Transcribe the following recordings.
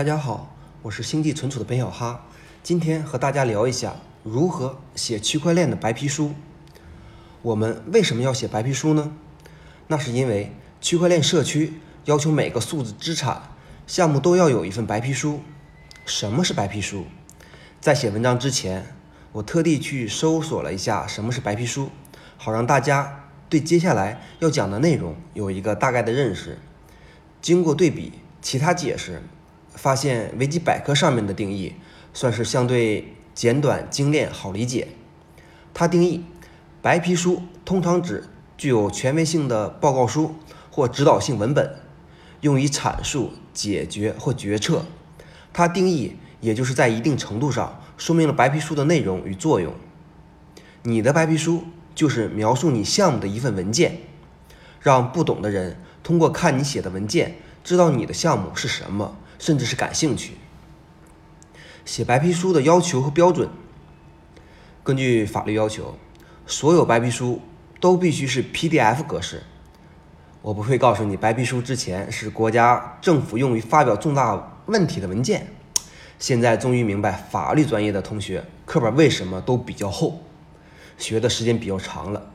大家好，我是星际存储的本小哈，今天和大家聊一下如何写区块链的白皮书。我们为什么要写白皮书呢？那是因为区块链社区要求每个数字资产项目都要有一份白皮书。什么是白皮书？在写文章之前，我特地去搜索了一下什么是白皮书，好让大家对接下来要讲的内容有一个大概的认识。经过对比其他解释。发现维基百科上面的定义算是相对简短精炼、好理解。它定义白皮书通常指具有权威性的报告书或指导性文本，用以阐述、解决或决策。它定义也就是在一定程度上说明了白皮书的内容与作用。你的白皮书就是描述你项目的一份文件，让不懂的人通过看你写的文件，知道你的项目是什么。甚至是感兴趣。写白皮书的要求和标准，根据法律要求，所有白皮书都必须是 PDF 格式。我不会告诉你，白皮书之前是国家政府用于发表重大问题的文件。现在终于明白，法律专业的同学课本为什么都比较厚，学的时间比较长了。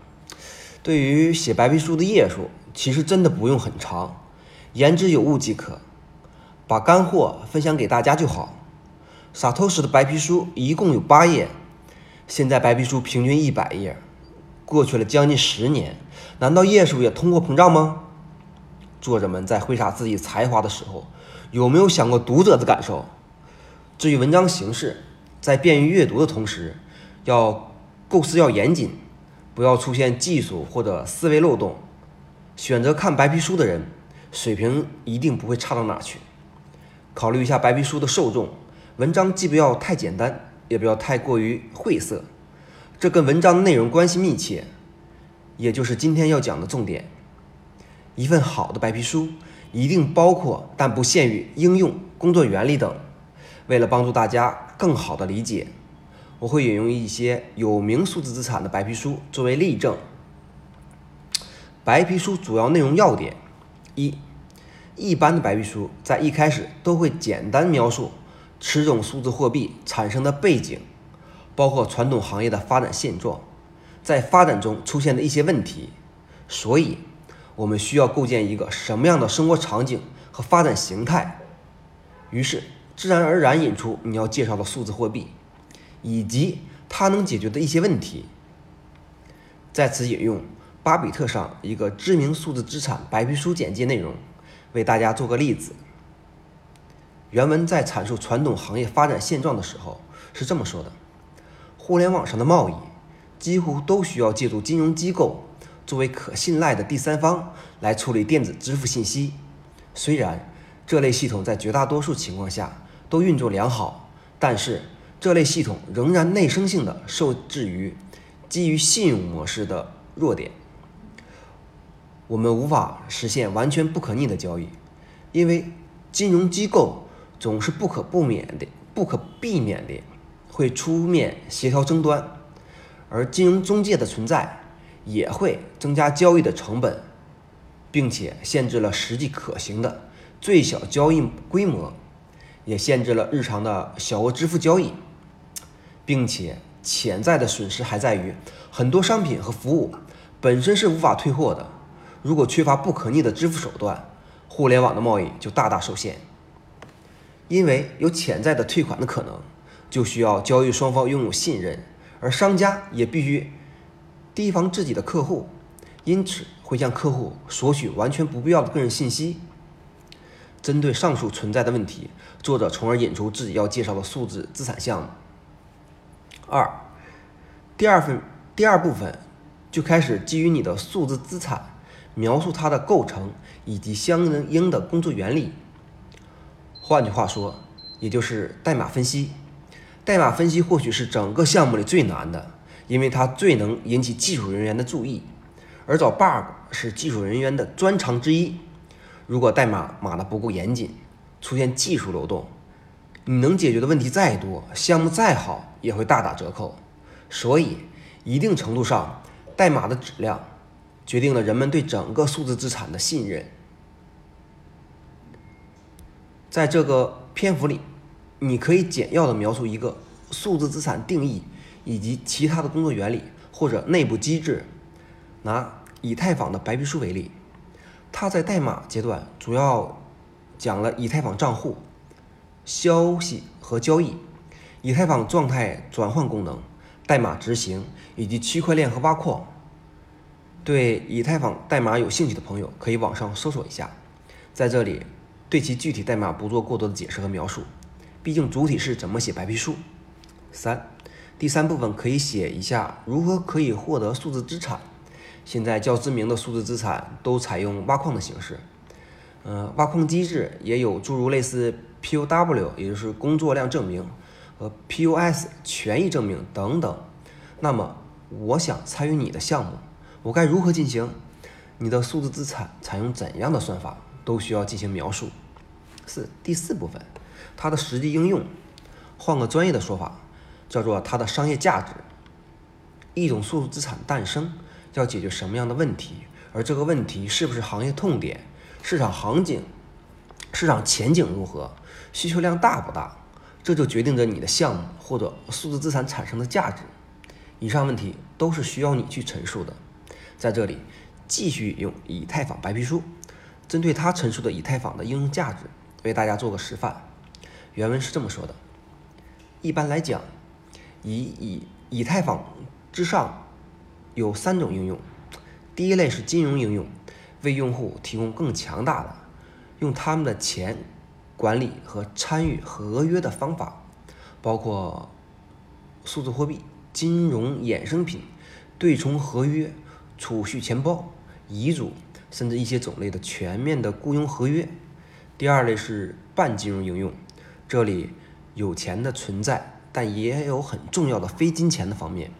对于写白皮书的页数，其实真的不用很长，言之有物即可。把干货分享给大家就好。傻透石的白皮书一共有八页，现在白皮书平均一百页，过去了将近十年，难道页数也通货膨胀吗？作者们在挥洒自己才华的时候，有没有想过读者的感受？至于文章形式，在便于阅读的同时，要构思要严谨，不要出现技术或者思维漏洞。选择看白皮书的人，水平一定不会差到哪去。考虑一下白皮书的受众，文章既不要太简单，也不要太过于晦涩，这跟文章内容关系密切，也就是今天要讲的重点。一份好的白皮书一定包括但不限于应用、工作原理等。为了帮助大家更好的理解，我会引用一些有名数字资产的白皮书作为例证。白皮书主要内容要点一。一般的白皮书在一开始都会简单描述此种数字货币产生的背景，包括传统行业的发展现状，在发展中出现的一些问题。所以，我们需要构建一个什么样的生活场景和发展形态？于是，自然而然引出你要介绍的数字货币，以及它能解决的一些问题。在此引用巴比特上一个知名数字资产白皮书简介内容。为大家做个例子。原文在阐述传统行业发展现状的时候是这么说的：互联网上的贸易几乎都需要借助金融机构作为可信赖的第三方来处理电子支付信息。虽然这类系统在绝大多数情况下都运作良好，但是这类系统仍然内生性的受制于基于信用模式的弱点。我们无法实现完全不可逆的交易，因为金融机构总是不可不免的、不可避免的会出面协调争端，而金融中介的存在也会增加交易的成本，并且限制了实际可行的最小交易规模，也限制了日常的小额支付交易，并且潜在的损失还在于很多商品和服务本身是无法退货的。如果缺乏不可逆的支付手段，互联网的贸易就大大受限。因为有潜在的退款的可能，就需要交易双方拥有信任，而商家也必须提防自己的客户，因此会向客户索取完全不必要的个人信息。针对上述存在的问题，作者从而引出自己要介绍的数字资产项目。二，第二份第二部分就开始基于你的数字资产。描述它的构成以及相应的工作原理。换句话说，也就是代码分析。代码分析或许是整个项目里最难的，因为它最能引起技术人员的注意，而找 bug 是技术人员的专长之一。如果代码码的不够严谨，出现技术漏洞，你能解决的问题再多，项目再好，也会大打折扣。所以，一定程度上，代码的质量。决定了人们对整个数字资产的信任。在这个篇幅里，你可以简要的描述一个数字资产定义以及其他的工作原理或者内部机制。拿以太坊的白皮书为例，它在代码阶段主要讲了以太坊账户、消息和交易、以太坊状态转换功能、代码执行以及区块链和挖矿。对以太坊代码有兴趣的朋友，可以网上搜索一下，在这里对其具体代码不做过多的解释和描述，毕竟主体是怎么写白皮书。三，第三部分可以写一下如何可以获得数字资产。现在较知名的数字资产都采用挖矿的形式，呃，挖矿机制也有诸如类似 POW，也就是工作量证明和 POS 权益证明等等。那么，我想参与你的项目。我该如何进行？你的数字资产采用怎样的算法，都需要进行描述。四第四部分，它的实际应用，换个专业的说法，叫做它的商业价值。一种数字资产诞生要解决什么样的问题？而这个问题是不是行业痛点？市场行情、市场前景如何？需求量大不大？这就决定着你的项目或者数字资产产生的价值。以上问题都是需要你去陈述的。在这里，继续用以太坊白皮书，针对他陈述的以太坊的应用价值，为大家做个示范。原文是这么说的：一般来讲，以以以太坊之上有三种应用。第一类是金融应用，为用户提供更强大的用他们的钱管理和参与合约的方法，包括数字货币、金融衍生品、对冲合约。储蓄钱包、遗嘱，甚至一些种类的全面的雇佣合约。第二类是半金融应用，这里有钱的存在，但也有很重要的非金钱的方面。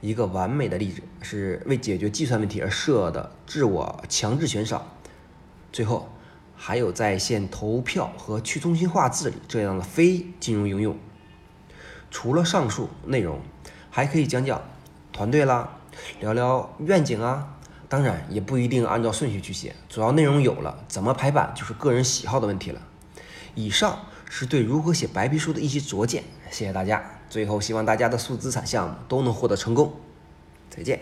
一个完美的例子是为解决计算问题而设的自我强制悬赏。最后还有在线投票和去中心化治理这样的非金融应用。除了上述内容，还可以讲讲团队啦。聊聊愿景啊，当然也不一定按照顺序去写，主要内容有了，怎么排版就是个人喜好的问题了。以上是对如何写白皮书的一些拙见，谢谢大家。最后希望大家的数字资产项目都能获得成功，再见。